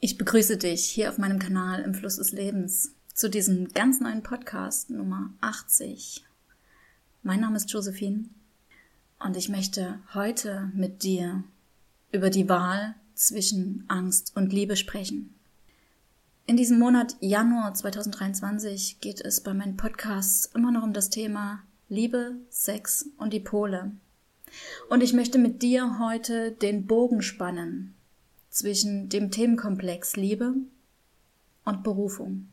Ich begrüße dich hier auf meinem Kanal im Fluss des Lebens zu diesem ganz neuen Podcast Nummer 80. Mein Name ist Josephine und ich möchte heute mit dir über die Wahl zwischen Angst und Liebe sprechen. In diesem Monat Januar 2023 geht es bei meinen Podcasts immer noch um das Thema Liebe, Sex und die Pole. Und ich möchte mit dir heute den Bogen spannen zwischen dem Themenkomplex Liebe und Berufung.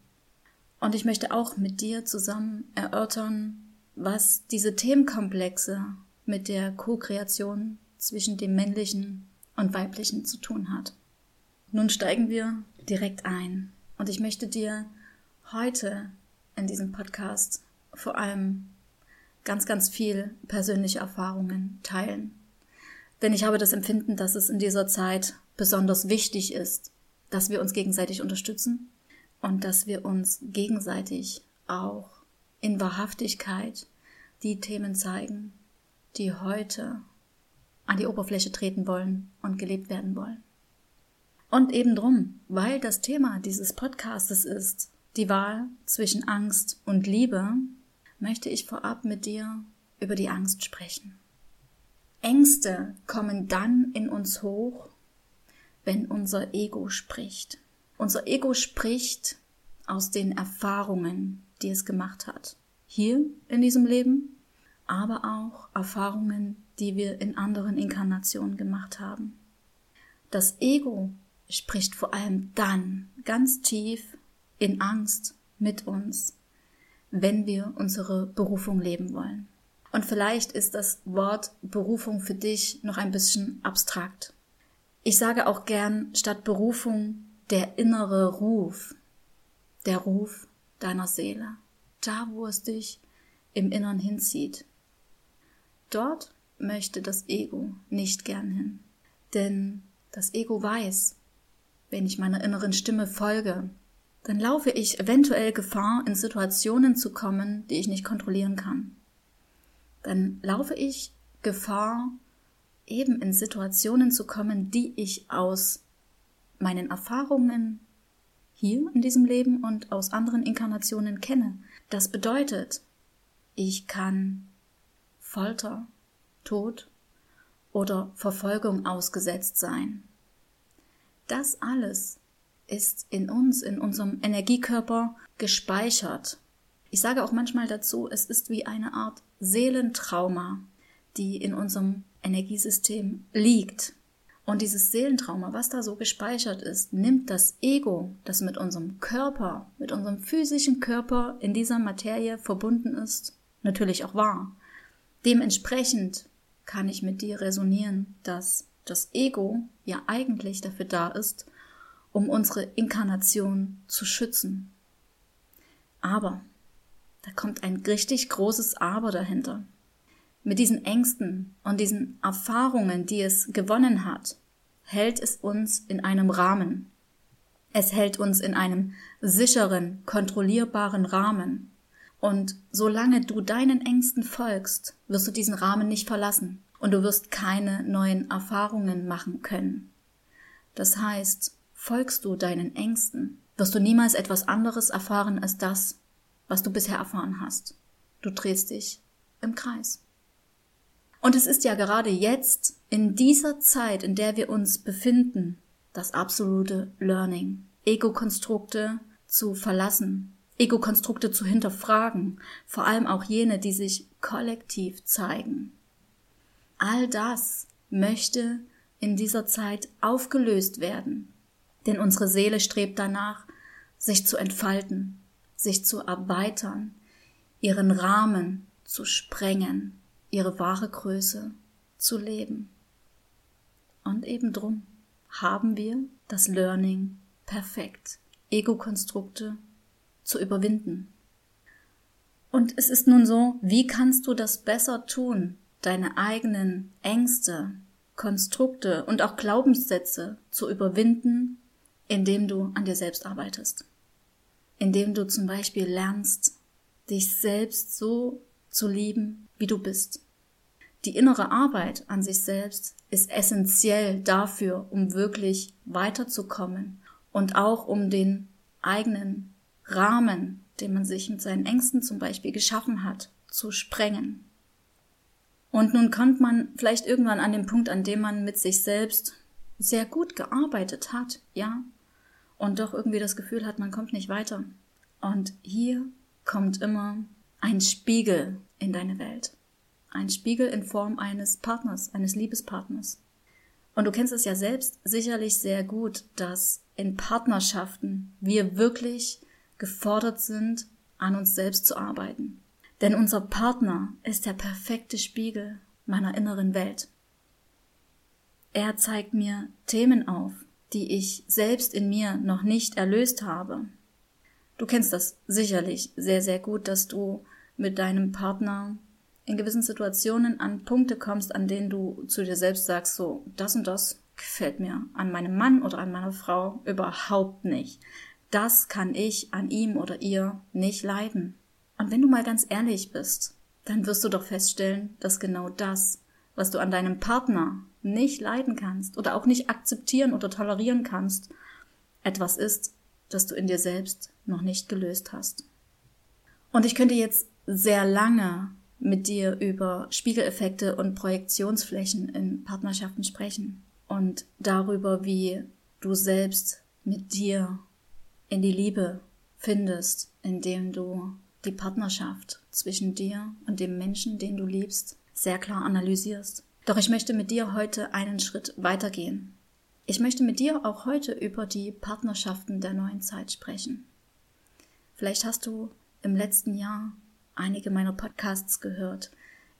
Und ich möchte auch mit dir zusammen erörtern, was diese Themenkomplexe mit der Co-Kreation zwischen dem männlichen und weiblichen zu tun hat. Nun steigen wir direkt ein und ich möchte dir heute in diesem Podcast vor allem ganz, ganz viel persönliche Erfahrungen teilen. Denn ich habe das Empfinden, dass es in dieser Zeit besonders wichtig ist, dass wir uns gegenseitig unterstützen und dass wir uns gegenseitig auch in Wahrhaftigkeit die Themen zeigen, die heute an die Oberfläche treten wollen und gelebt werden wollen. Und eben drum, weil das Thema dieses Podcastes ist die Wahl zwischen Angst und Liebe, möchte ich vorab mit dir über die Angst sprechen. Ängste kommen dann in uns hoch, wenn unser Ego spricht. Unser Ego spricht aus den Erfahrungen, die es gemacht hat. Hier in diesem Leben, aber auch Erfahrungen, die wir in anderen Inkarnationen gemacht haben. Das Ego spricht vor allem dann ganz tief in Angst mit uns, wenn wir unsere Berufung leben wollen. Und vielleicht ist das Wort Berufung für dich noch ein bisschen abstrakt. Ich sage auch gern statt Berufung der innere Ruf, der Ruf deiner Seele, da wo es dich im Innern hinzieht. Dort möchte das Ego nicht gern hin, denn das Ego weiß, wenn ich meiner inneren Stimme folge, dann laufe ich eventuell Gefahr, in Situationen zu kommen, die ich nicht kontrollieren kann. Dann laufe ich Gefahr, eben in Situationen zu kommen, die ich aus meinen Erfahrungen hier in diesem Leben und aus anderen Inkarnationen kenne. Das bedeutet, ich kann Folter, Tod oder Verfolgung ausgesetzt sein. Das alles ist in uns, in unserem Energiekörper gespeichert. Ich sage auch manchmal dazu, es ist wie eine Art Seelentrauma, die in unserem Energiesystem liegt. Und dieses Seelentrauma, was da so gespeichert ist, nimmt das Ego, das mit unserem Körper, mit unserem physischen Körper in dieser Materie verbunden ist, natürlich auch wahr. Dementsprechend kann ich mit dir resonieren, dass das Ego ja eigentlich dafür da ist, um unsere Inkarnation zu schützen. Aber, da kommt ein richtig großes Aber dahinter mit diesen Ängsten und diesen Erfahrungen, die es gewonnen hat, hält es uns in einem Rahmen. Es hält uns in einem sicheren, kontrollierbaren Rahmen. Und solange du deinen Ängsten folgst, wirst du diesen Rahmen nicht verlassen und du wirst keine neuen Erfahrungen machen können. Das heißt, folgst du deinen Ängsten, wirst du niemals etwas anderes erfahren als das, was du bisher erfahren hast. Du drehst dich im Kreis. Und es ist ja gerade jetzt, in dieser Zeit, in der wir uns befinden, das absolute Learning. Ego-Konstrukte zu verlassen, Ego-Konstrukte zu hinterfragen, vor allem auch jene, die sich kollektiv zeigen. All das möchte in dieser Zeit aufgelöst werden, denn unsere Seele strebt danach, sich zu entfalten, sich zu erweitern, ihren Rahmen zu sprengen, ihre wahre Größe zu leben. Und eben drum haben wir das Learning perfekt, Ego-Konstrukte zu überwinden. Und es ist nun so, wie kannst du das besser tun, deine eigenen Ängste, Konstrukte und auch Glaubenssätze zu überwinden, indem du an dir selbst arbeitest. Indem du zum Beispiel lernst, dich selbst so zu lieben, wie du bist. Die innere Arbeit an sich selbst ist essentiell dafür, um wirklich weiterzukommen, und auch um den eigenen Rahmen, den man sich mit seinen Ängsten zum Beispiel geschaffen hat, zu sprengen. Und nun kommt man vielleicht irgendwann an den Punkt, an dem man mit sich selbst sehr gut gearbeitet hat, ja, und doch irgendwie das Gefühl hat, man kommt nicht weiter. Und hier kommt immer ein Spiegel in deine Welt. Ein Spiegel in Form eines Partners, eines Liebespartners. Und du kennst es ja selbst sicherlich sehr gut, dass in Partnerschaften wir wirklich gefordert sind, an uns selbst zu arbeiten. Denn unser Partner ist der perfekte Spiegel meiner inneren Welt. Er zeigt mir Themen auf, die ich selbst in mir noch nicht erlöst habe. Du kennst das sicherlich sehr, sehr gut, dass du mit deinem Partner in gewissen Situationen an Punkte kommst, an denen du zu dir selbst sagst, so, das und das gefällt mir an meinem Mann oder an meiner Frau überhaupt nicht. Das kann ich an ihm oder ihr nicht leiden. Und wenn du mal ganz ehrlich bist, dann wirst du doch feststellen, dass genau das, was du an deinem Partner nicht leiden kannst oder auch nicht akzeptieren oder tolerieren kannst, etwas ist, das du in dir selbst noch nicht gelöst hast. Und ich könnte jetzt sehr lange mit dir über Spiegeleffekte und Projektionsflächen in Partnerschaften sprechen und darüber, wie du selbst mit dir in die Liebe findest, indem du die Partnerschaft zwischen dir und dem Menschen, den du liebst, sehr klar analysierst. Doch ich möchte mit dir heute einen Schritt weitergehen. Ich möchte mit dir auch heute über die Partnerschaften der neuen Zeit sprechen. Vielleicht hast du im letzten Jahr einige meiner Podcasts gehört,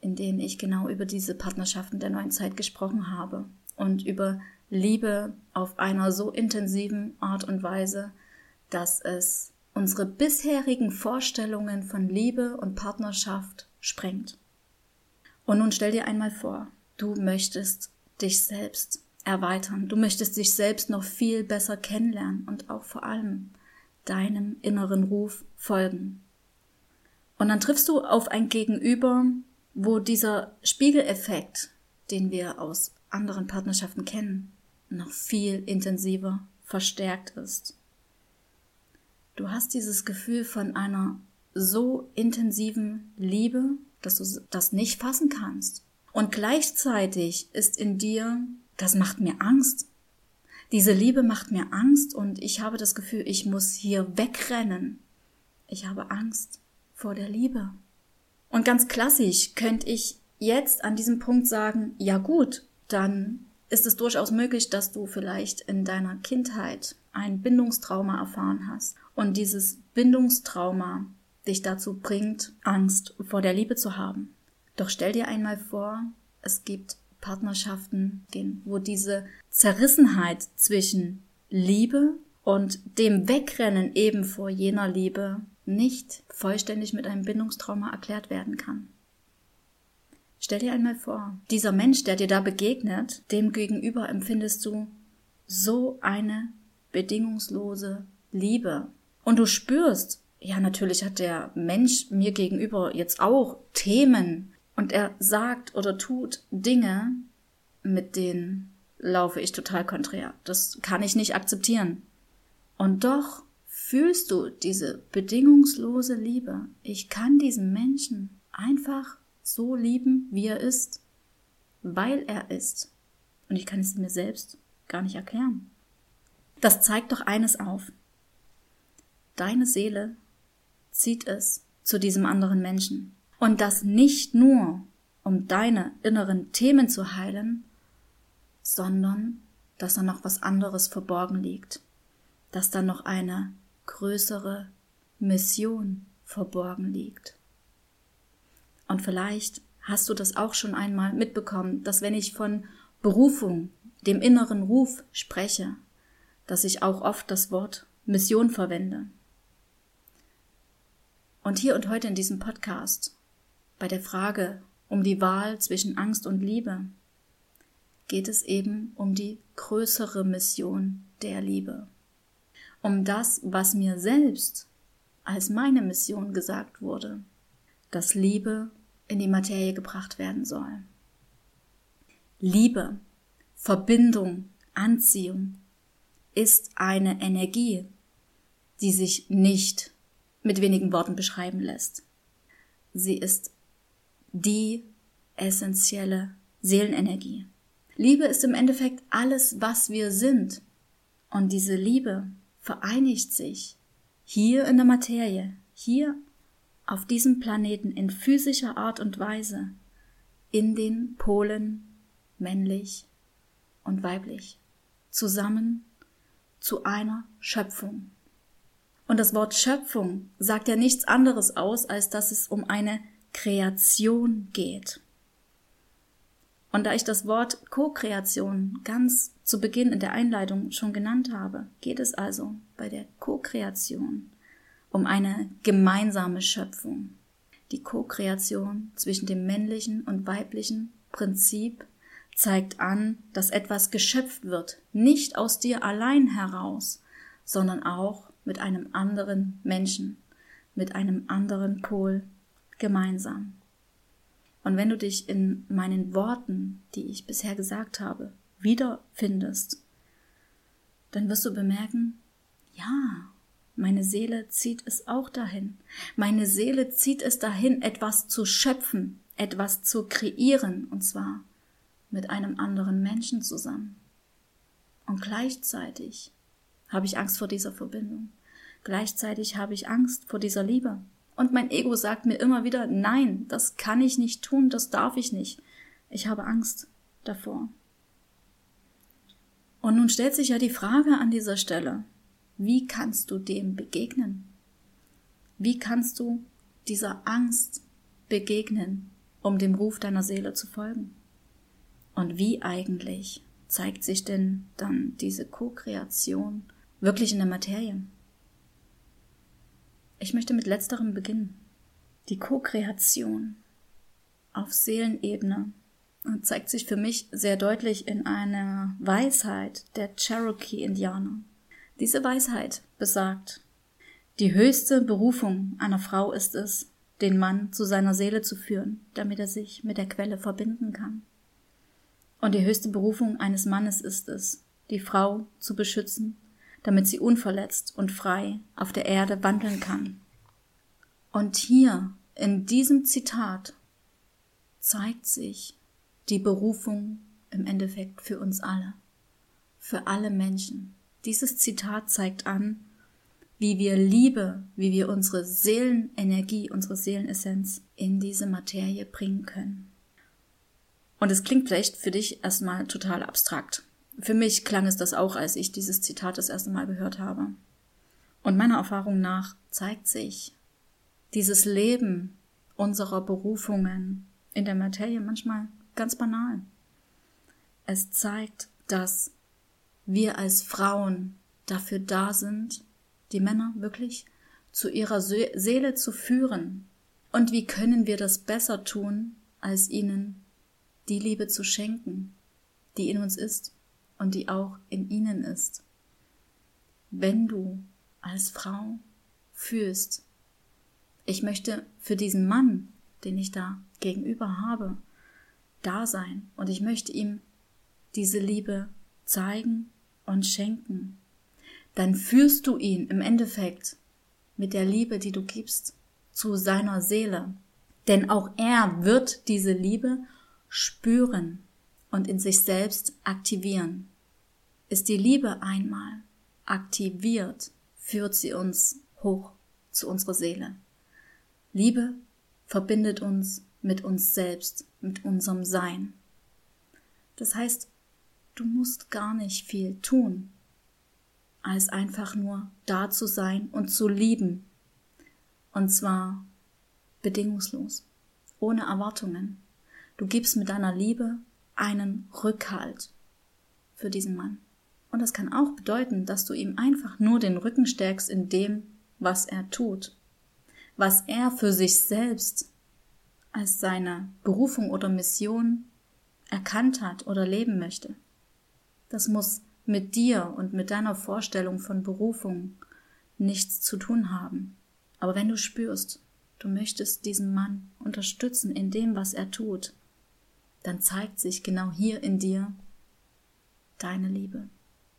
in denen ich genau über diese Partnerschaften der neuen Zeit gesprochen habe und über Liebe auf einer so intensiven Art und Weise, dass es unsere bisherigen Vorstellungen von Liebe und Partnerschaft sprengt. Und nun stell dir einmal vor, du möchtest dich selbst erweitern, du möchtest dich selbst noch viel besser kennenlernen und auch vor allem deinem inneren Ruf folgen. Und dann triffst du auf ein Gegenüber, wo dieser Spiegeleffekt, den wir aus anderen Partnerschaften kennen, noch viel intensiver verstärkt ist. Du hast dieses Gefühl von einer so intensiven Liebe, dass du das nicht fassen kannst. Und gleichzeitig ist in dir, das macht mir Angst. Diese Liebe macht mir Angst und ich habe das Gefühl, ich muss hier wegrennen. Ich habe Angst vor der Liebe. Und ganz klassisch könnte ich jetzt an diesem Punkt sagen, ja gut, dann ist es durchaus möglich, dass du vielleicht in deiner Kindheit ein Bindungstrauma erfahren hast und dieses Bindungstrauma dich dazu bringt, Angst vor der Liebe zu haben. Doch stell dir einmal vor, es gibt Partnerschaften, wo diese Zerrissenheit zwischen Liebe und dem Wegrennen eben vor jener Liebe nicht vollständig mit einem Bindungstrauma erklärt werden kann. Stell dir einmal vor, dieser Mensch, der dir da begegnet, dem gegenüber empfindest du so eine bedingungslose Liebe. Und du spürst, ja, natürlich hat der Mensch mir gegenüber jetzt auch Themen und er sagt oder tut Dinge, mit denen laufe ich total konträr. Das kann ich nicht akzeptieren. Und doch fühlst du diese bedingungslose Liebe. Ich kann diesen Menschen einfach so lieben, wie er ist, weil er ist. Und ich kann es mir selbst gar nicht erklären. Das zeigt doch eines auf. Deine Seele zieht es zu diesem anderen Menschen. Und das nicht nur, um deine inneren Themen zu heilen, sondern dass da noch was anderes verborgen liegt, dass da noch eine größere Mission verborgen liegt. Und vielleicht hast du das auch schon einmal mitbekommen, dass wenn ich von Berufung, dem inneren Ruf spreche, dass ich auch oft das Wort Mission verwende. Und hier und heute in diesem Podcast, bei der Frage um die Wahl zwischen Angst und Liebe, geht es eben um die größere Mission der Liebe. Um das, was mir selbst als meine Mission gesagt wurde, dass Liebe in die Materie gebracht werden soll. Liebe, Verbindung, Anziehung ist eine Energie, die sich nicht mit wenigen Worten beschreiben lässt. Sie ist die essentielle Seelenenergie. Liebe ist im Endeffekt alles, was wir sind. Und diese Liebe vereinigt sich hier in der Materie, hier auf diesem Planeten in physischer Art und Weise in den Polen männlich und weiblich zusammen zu einer Schöpfung. Und das Wort Schöpfung sagt ja nichts anderes aus, als dass es um eine Kreation geht. Und da ich das Wort Co-Kreation ganz zu Beginn in der Einleitung schon genannt habe, geht es also bei der Co-Kreation um eine gemeinsame Schöpfung. Die Co-Kreation zwischen dem männlichen und weiblichen Prinzip zeigt an, dass etwas geschöpft wird, nicht aus dir allein heraus, sondern auch mit einem anderen Menschen, mit einem anderen Pol gemeinsam. Und wenn du dich in meinen Worten, die ich bisher gesagt habe, wiederfindest, dann wirst du bemerken, ja, meine Seele zieht es auch dahin. Meine Seele zieht es dahin, etwas zu schöpfen, etwas zu kreieren, und zwar mit einem anderen Menschen zusammen. Und gleichzeitig habe ich Angst vor dieser Verbindung. Gleichzeitig habe ich Angst vor dieser Liebe. Und mein Ego sagt mir immer wieder, nein, das kann ich nicht tun, das darf ich nicht. Ich habe Angst davor. Und nun stellt sich ja die Frage an dieser Stelle, wie kannst du dem begegnen? Wie kannst du dieser Angst begegnen, um dem Ruf deiner Seele zu folgen? Und wie eigentlich zeigt sich denn dann diese Co-Kreation wirklich in der Materie? Ich möchte mit letzterem beginnen. Die Co-Kreation auf Seelenebene zeigt sich für mich sehr deutlich in einer Weisheit der Cherokee-Indianer. Diese Weisheit besagt, die höchste Berufung einer Frau ist es, den Mann zu seiner Seele zu führen, damit er sich mit der Quelle verbinden kann. Und die höchste Berufung eines Mannes ist es, die Frau zu beschützen damit sie unverletzt und frei auf der Erde wandeln kann. Und hier in diesem Zitat zeigt sich die Berufung im Endeffekt für uns alle, für alle Menschen. Dieses Zitat zeigt an, wie wir Liebe, wie wir unsere Seelenenergie, unsere Seelenessenz in diese Materie bringen können. Und es klingt vielleicht für dich erstmal total abstrakt. Für mich klang es das auch, als ich dieses Zitat das erste Mal gehört habe. Und meiner Erfahrung nach zeigt sich dieses Leben unserer Berufungen in der Materie manchmal ganz banal. Es zeigt, dass wir als Frauen dafür da sind, die Männer wirklich zu ihrer Seele zu führen. Und wie können wir das besser tun, als ihnen die Liebe zu schenken, die in uns ist? und die auch in ihnen ist. Wenn du als Frau fühlst, ich möchte für diesen Mann, den ich da gegenüber habe, da sein und ich möchte ihm diese Liebe zeigen und schenken, dann führst du ihn im Endeffekt mit der Liebe, die du gibst, zu seiner Seele. Denn auch er wird diese Liebe spüren und in sich selbst aktivieren. Ist die Liebe einmal aktiviert, führt sie uns hoch zu unserer Seele. Liebe verbindet uns mit uns selbst, mit unserem Sein. Das heißt, du musst gar nicht viel tun, als einfach nur da zu sein und zu lieben. Und zwar bedingungslos, ohne Erwartungen. Du gibst mit deiner Liebe einen Rückhalt für diesen Mann. Und das kann auch bedeuten, dass du ihm einfach nur den Rücken stärkst in dem, was er tut, was er für sich selbst als seine Berufung oder Mission erkannt hat oder leben möchte. Das muss mit dir und mit deiner Vorstellung von Berufung nichts zu tun haben. Aber wenn du spürst, du möchtest diesen Mann unterstützen in dem, was er tut, dann zeigt sich genau hier in dir deine Liebe,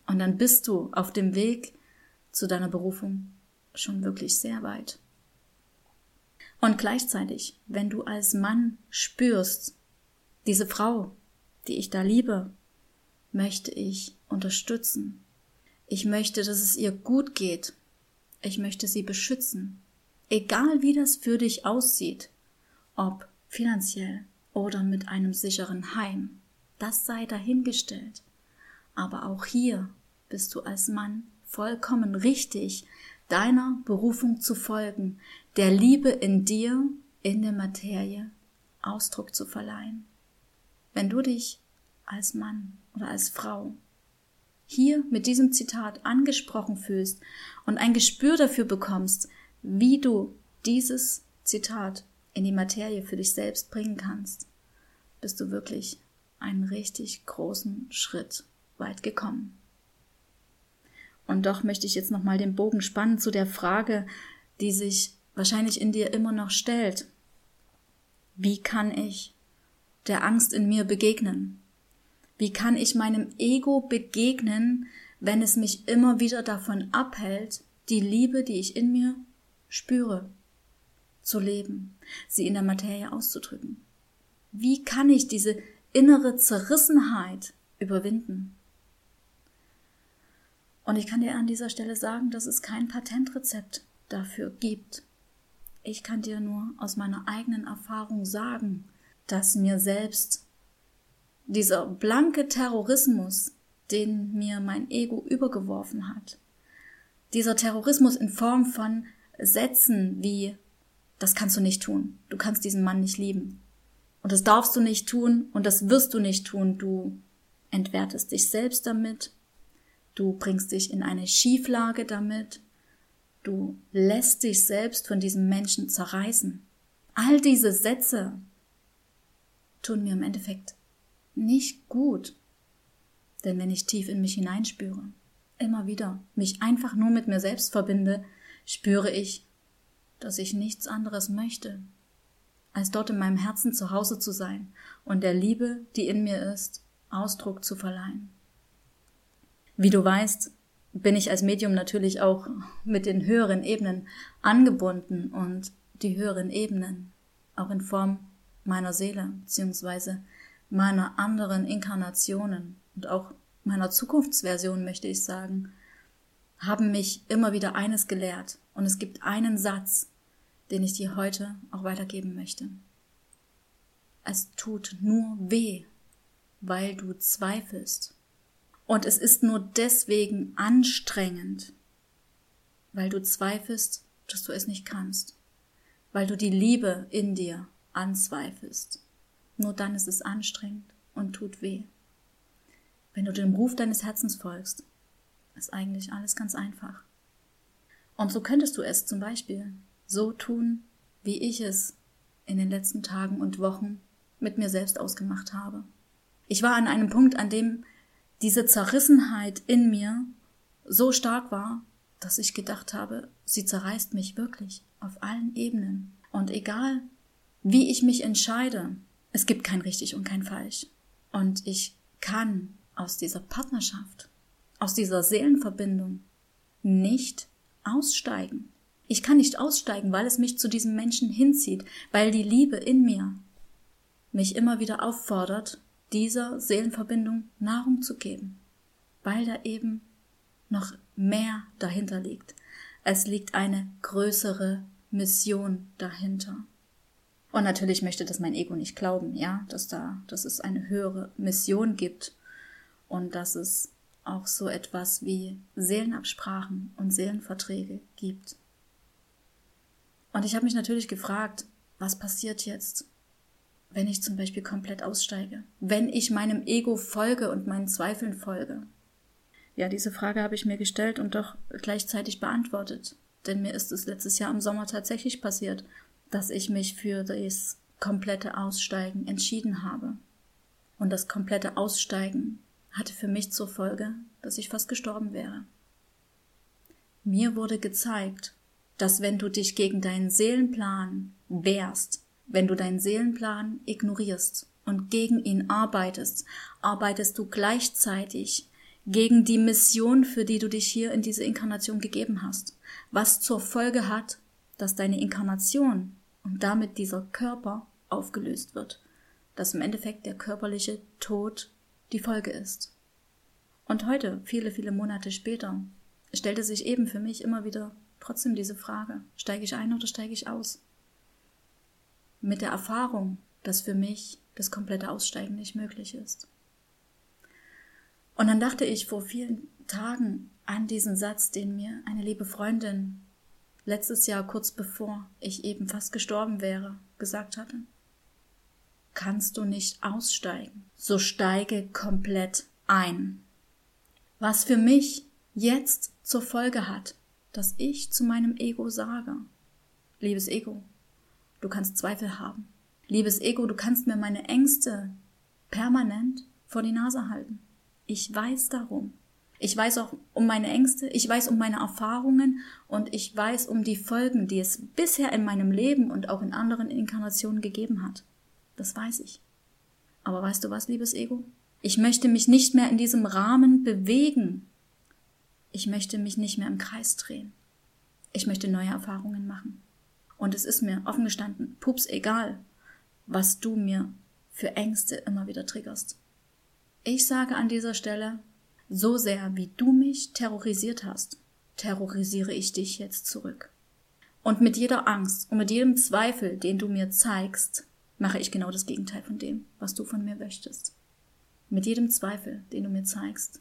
Und dann bist du auf dem Weg zu deiner Berufung schon wirklich sehr weit. Und gleichzeitig, wenn du als Mann spürst, diese Frau, die ich da liebe, möchte ich unterstützen. Ich möchte, dass es ihr gut geht. Ich möchte sie beschützen. Egal wie das für dich aussieht, ob finanziell oder mit einem sicheren Heim, das sei dahingestellt. Aber auch hier bist du als Mann vollkommen richtig, deiner Berufung zu folgen, der Liebe in dir, in der Materie Ausdruck zu verleihen. Wenn du dich als Mann oder als Frau hier mit diesem Zitat angesprochen fühlst und ein Gespür dafür bekommst, wie du dieses Zitat in die Materie für dich selbst bringen kannst, bist du wirklich einen richtig großen Schritt weit gekommen. Und doch möchte ich jetzt nochmal den Bogen spannen zu der Frage, die sich wahrscheinlich in dir immer noch stellt. Wie kann ich der Angst in mir begegnen? Wie kann ich meinem Ego begegnen, wenn es mich immer wieder davon abhält, die Liebe, die ich in mir spüre, zu leben, sie in der Materie auszudrücken? Wie kann ich diese innere Zerrissenheit überwinden? Und ich kann dir an dieser Stelle sagen, dass es kein Patentrezept dafür gibt. Ich kann dir nur aus meiner eigenen Erfahrung sagen, dass mir selbst dieser blanke Terrorismus, den mir mein Ego übergeworfen hat, dieser Terrorismus in Form von Sätzen wie das kannst du nicht tun, du kannst diesen Mann nicht lieben. Und das darfst du nicht tun und das wirst du nicht tun, du entwertest dich selbst damit, du bringst dich in eine Schieflage damit, du lässt dich selbst von diesem Menschen zerreißen. All diese Sätze tun mir im Endeffekt nicht gut. Denn wenn ich tief in mich hineinspüre, immer wieder mich einfach nur mit mir selbst verbinde, spüre ich, dass ich nichts anderes möchte, als dort in meinem Herzen zu Hause zu sein und der Liebe, die in mir ist, Ausdruck zu verleihen. Wie du weißt, bin ich als Medium natürlich auch mit den höheren Ebenen angebunden und die höheren Ebenen auch in Form meiner Seele bzw. meiner anderen Inkarnationen und auch meiner Zukunftsversion möchte ich sagen, haben mich immer wieder eines gelehrt und es gibt einen Satz, den ich dir heute auch weitergeben möchte. Es tut nur weh, weil du zweifelst und es ist nur deswegen anstrengend, weil du zweifelst, dass du es nicht kannst, weil du die Liebe in dir anzweifelst. Nur dann ist es anstrengend und tut weh. Wenn du dem Ruf deines Herzens folgst, ist eigentlich alles ganz einfach. Und so könntest du es zum Beispiel so tun, wie ich es in den letzten Tagen und Wochen mit mir selbst ausgemacht habe. Ich war an einem Punkt, an dem diese Zerrissenheit in mir so stark war, dass ich gedacht habe, sie zerreißt mich wirklich auf allen Ebenen. Und egal, wie ich mich entscheide, es gibt kein richtig und kein falsch. Und ich kann aus dieser Partnerschaft, aus dieser Seelenverbindung nicht aussteigen. Ich kann nicht aussteigen, weil es mich zu diesem Menschen hinzieht, weil die Liebe in mir mich immer wieder auffordert, dieser Seelenverbindung Nahrung zu geben, weil da eben noch mehr dahinter liegt. Es liegt eine größere Mission dahinter. Und natürlich möchte das mein Ego nicht glauben, ja, dass da, dass es eine höhere Mission gibt und dass es auch so etwas wie Seelenabsprachen und Seelenverträge gibt. Und ich habe mich natürlich gefragt, was passiert jetzt, wenn ich zum Beispiel komplett aussteige, wenn ich meinem Ego folge und meinen Zweifeln folge? Ja, diese Frage habe ich mir gestellt und doch gleichzeitig beantwortet. Denn mir ist es letztes Jahr im Sommer tatsächlich passiert, dass ich mich für das komplette Aussteigen entschieden habe. Und das komplette Aussteigen hatte für mich zur Folge, dass ich fast gestorben wäre. Mir wurde gezeigt, dass wenn du dich gegen deinen Seelenplan wehrst, wenn du deinen Seelenplan ignorierst und gegen ihn arbeitest, arbeitest du gleichzeitig gegen die Mission, für die du dich hier in diese Inkarnation gegeben hast, was zur Folge hat, dass deine Inkarnation und damit dieser Körper aufgelöst wird, dass im Endeffekt der körperliche Tod die Folge ist. Und heute, viele, viele Monate später, stellte sich eben für mich immer wieder trotzdem diese Frage, steige ich ein oder steige ich aus? Mit der Erfahrung, dass für mich das komplette Aussteigen nicht möglich ist. Und dann dachte ich vor vielen Tagen an diesen Satz, den mir eine liebe Freundin letztes Jahr kurz bevor ich eben fast gestorben wäre, gesagt hatte. Kannst du nicht aussteigen, so steige komplett ein. Was für mich jetzt zur Folge hat, dass ich zu meinem Ego sage, liebes Ego, du kannst Zweifel haben. Liebes Ego, du kannst mir meine Ängste permanent vor die Nase halten. Ich weiß darum. Ich weiß auch um meine Ängste, ich weiß um meine Erfahrungen und ich weiß um die Folgen, die es bisher in meinem Leben und auch in anderen Inkarnationen gegeben hat. Das weiß ich. Aber weißt du was, liebes Ego? Ich möchte mich nicht mehr in diesem Rahmen bewegen. Ich möchte mich nicht mehr im Kreis drehen. Ich möchte neue Erfahrungen machen. Und es ist mir offen gestanden, pups egal, was du mir für Ängste immer wieder triggerst. Ich sage an dieser Stelle, so sehr wie du mich terrorisiert hast, terrorisiere ich dich jetzt zurück. Und mit jeder Angst und mit jedem Zweifel, den du mir zeigst, mache ich genau das Gegenteil von dem, was du von mir möchtest. Mit jedem Zweifel, den du mir zeigst,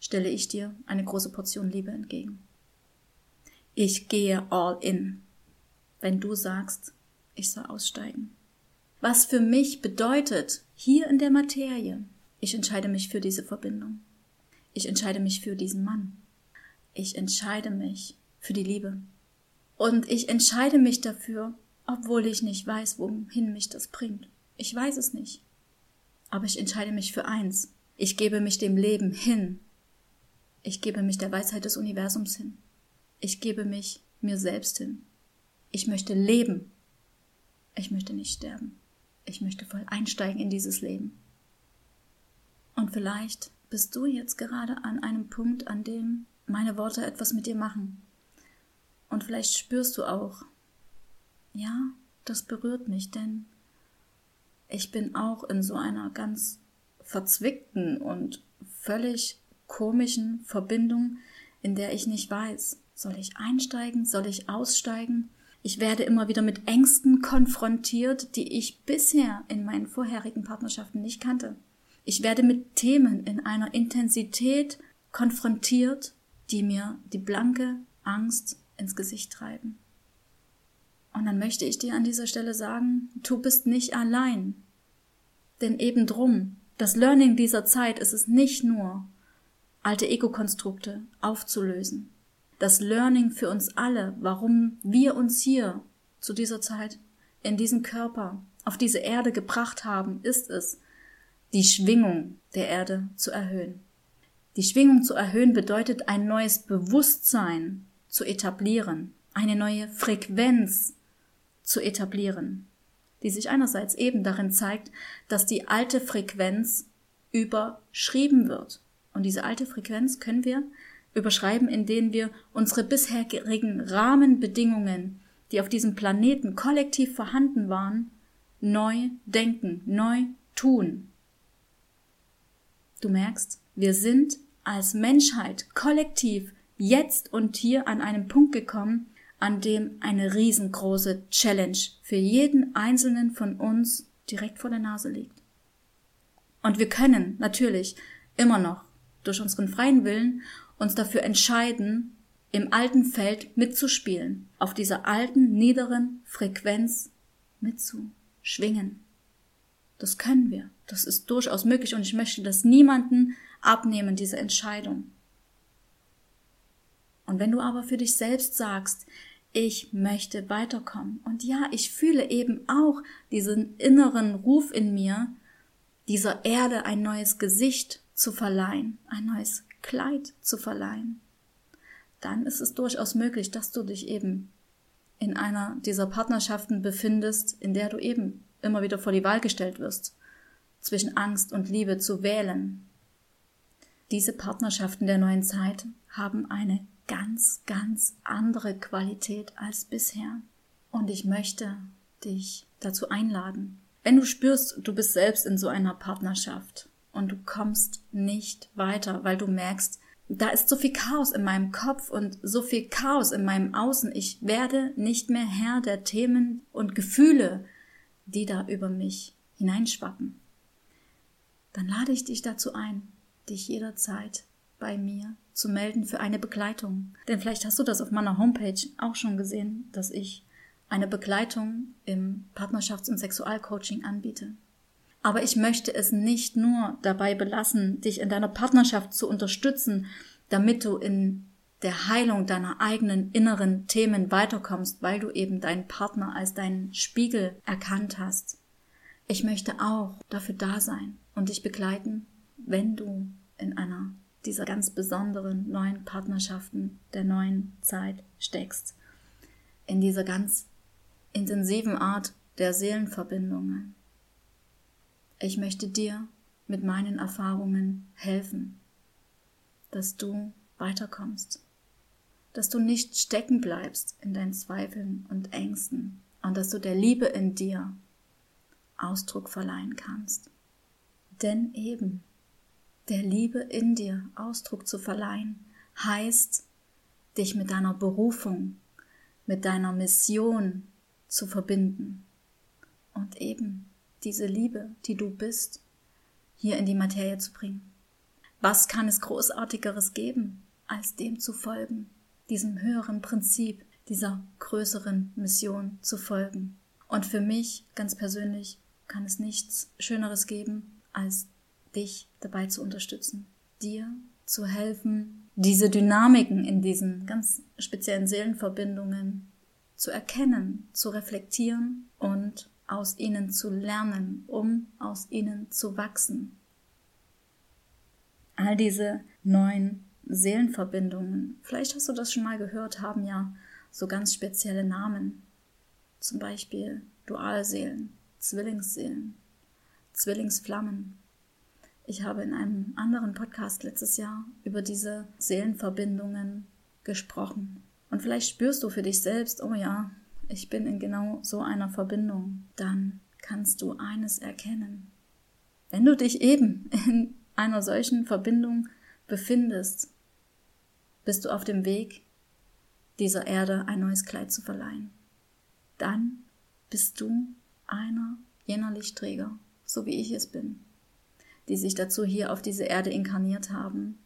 stelle ich dir eine große Portion Liebe entgegen. Ich gehe all in, wenn du sagst, ich soll aussteigen was für mich bedeutet, hier in der Materie, ich entscheide mich für diese Verbindung. Ich entscheide mich für diesen Mann. Ich entscheide mich für die Liebe. Und ich entscheide mich dafür, obwohl ich nicht weiß, wohin mich das bringt. Ich weiß es nicht. Aber ich entscheide mich für eins. Ich gebe mich dem Leben hin. Ich gebe mich der Weisheit des Universums hin. Ich gebe mich mir selbst hin. Ich möchte leben. Ich möchte nicht sterben ich möchte voll einsteigen in dieses Leben. Und vielleicht bist du jetzt gerade an einem Punkt, an dem meine Worte etwas mit dir machen. Und vielleicht spürst du auch, ja, das berührt mich, denn ich bin auch in so einer ganz verzwickten und völlig komischen Verbindung, in der ich nicht weiß, soll ich einsteigen, soll ich aussteigen, ich werde immer wieder mit Ängsten konfrontiert, die ich bisher in meinen vorherigen Partnerschaften nicht kannte. Ich werde mit Themen in einer Intensität konfrontiert, die mir die blanke Angst ins Gesicht treiben. Und dann möchte ich dir an dieser Stelle sagen, du bist nicht allein. Denn eben drum, das Learning dieser Zeit ist es nicht nur, alte Ego-Konstrukte aufzulösen, das Learning für uns alle, warum wir uns hier zu dieser Zeit in diesen Körper auf diese Erde gebracht haben, ist es, die Schwingung der Erde zu erhöhen. Die Schwingung zu erhöhen bedeutet ein neues Bewusstsein zu etablieren, eine neue Frequenz zu etablieren, die sich einerseits eben darin zeigt, dass die alte Frequenz überschrieben wird. Und diese alte Frequenz können wir überschreiben, in denen wir unsere bisherigen Rahmenbedingungen, die auf diesem Planeten kollektiv vorhanden waren, neu denken, neu tun. Du merkst, wir sind als Menschheit kollektiv jetzt und hier an einem Punkt gekommen, an dem eine riesengroße Challenge für jeden einzelnen von uns direkt vor der Nase liegt. Und wir können natürlich immer noch durch unseren freien Willen uns dafür entscheiden, im alten Feld mitzuspielen, auf dieser alten, niederen Frequenz mitzuschwingen. Das können wir. Das ist durchaus möglich und ich möchte das niemanden abnehmen, diese Entscheidung. Und wenn du aber für dich selbst sagst, ich möchte weiterkommen und ja, ich fühle eben auch diesen inneren Ruf in mir, dieser Erde ein neues Gesicht zu verleihen, ein neues Kleid zu verleihen, dann ist es durchaus möglich, dass du dich eben in einer dieser Partnerschaften befindest, in der du eben immer wieder vor die Wahl gestellt wirst, zwischen Angst und Liebe zu wählen. diese Partnerschaften der neuen Zeit haben eine ganz, ganz andere Qualität als bisher. Und ich möchte dich dazu einladen. Wenn du spürst, du bist selbst in so einer Partnerschaft und du kommst nicht weiter, weil du merkst, da ist so viel Chaos in meinem Kopf und so viel Chaos in meinem Außen. Ich werde nicht mehr Herr der Themen und Gefühle, die da über mich hineinschwappen. Dann lade ich dich dazu ein, dich jederzeit bei mir zu melden für eine Begleitung. Denn vielleicht hast du das auf meiner Homepage auch schon gesehen, dass ich eine Begleitung im Partnerschafts- und Sexualcoaching anbiete. Aber ich möchte es nicht nur dabei belassen, dich in deiner Partnerschaft zu unterstützen, damit du in der Heilung deiner eigenen inneren Themen weiterkommst, weil du eben deinen Partner als deinen Spiegel erkannt hast. Ich möchte auch dafür da sein und dich begleiten, wenn du in einer dieser ganz besonderen neuen Partnerschaften der neuen Zeit steckst. In dieser ganz intensiven Art der Seelenverbindungen. Ich möchte dir mit meinen Erfahrungen helfen, dass du weiterkommst, dass du nicht stecken bleibst in deinen Zweifeln und Ängsten und dass du der Liebe in dir Ausdruck verleihen kannst. Denn eben der Liebe in dir Ausdruck zu verleihen, heißt, dich mit deiner Berufung, mit deiner Mission zu verbinden und eben diese Liebe, die du bist, hier in die Materie zu bringen. Was kann es Großartigeres geben, als dem zu folgen, diesem höheren Prinzip, dieser größeren Mission zu folgen? Und für mich ganz persönlich kann es nichts Schöneres geben, als dich dabei zu unterstützen, dir zu helfen, diese Dynamiken in diesen ganz speziellen Seelenverbindungen zu erkennen, zu reflektieren und aus ihnen zu lernen, um aus ihnen zu wachsen. All diese neuen Seelenverbindungen, vielleicht hast du das schon mal gehört, haben ja so ganz spezielle Namen. Zum Beispiel Dualseelen, Zwillingsseelen, Zwillingsflammen, ich habe in einem anderen Podcast letztes Jahr über diese Seelenverbindungen gesprochen. Und vielleicht spürst du für dich selbst, oh ja, ich bin in genau so einer Verbindung. Dann kannst du eines erkennen. Wenn du dich eben in einer solchen Verbindung befindest, bist du auf dem Weg, dieser Erde ein neues Kleid zu verleihen. Dann bist du einer jener Lichtträger, so wie ich es bin die sich dazu hier auf diese Erde inkarniert haben,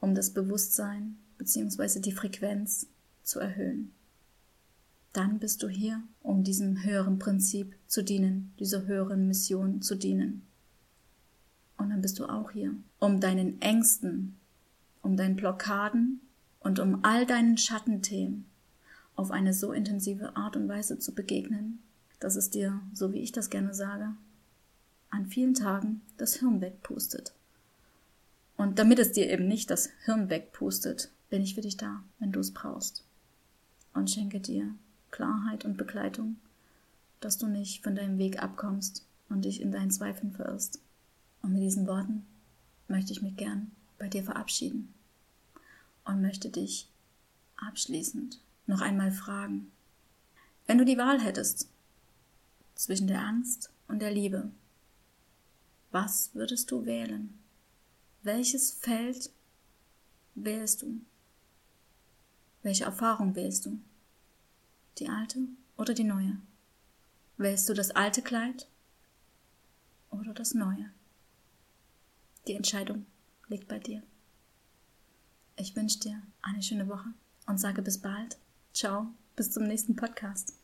um das Bewusstsein bzw. die Frequenz zu erhöhen. Dann bist du hier, um diesem höheren Prinzip zu dienen, dieser höheren Mission zu dienen. Und dann bist du auch hier, um deinen Ängsten, um deinen Blockaden und um all deinen Schattenthemen auf eine so intensive Art und Weise zu begegnen, dass es dir, so wie ich das gerne sage, an vielen Tagen das Hirn wegpustet. Und damit es dir eben nicht das Hirn wegpustet, bin ich für dich da, wenn du es brauchst. Und schenke dir Klarheit und Begleitung, dass du nicht von deinem Weg abkommst und dich in deinen Zweifeln verirrst. Und mit diesen Worten möchte ich mich gern bei dir verabschieden und möchte dich abschließend noch einmal fragen, wenn du die Wahl hättest zwischen der Angst und der Liebe, was würdest du wählen? Welches Feld wählst du? Welche Erfahrung wählst du? Die alte oder die neue? Wählst du das alte Kleid oder das neue? Die Entscheidung liegt bei dir. Ich wünsche dir eine schöne Woche und sage bis bald. Ciao, bis zum nächsten Podcast.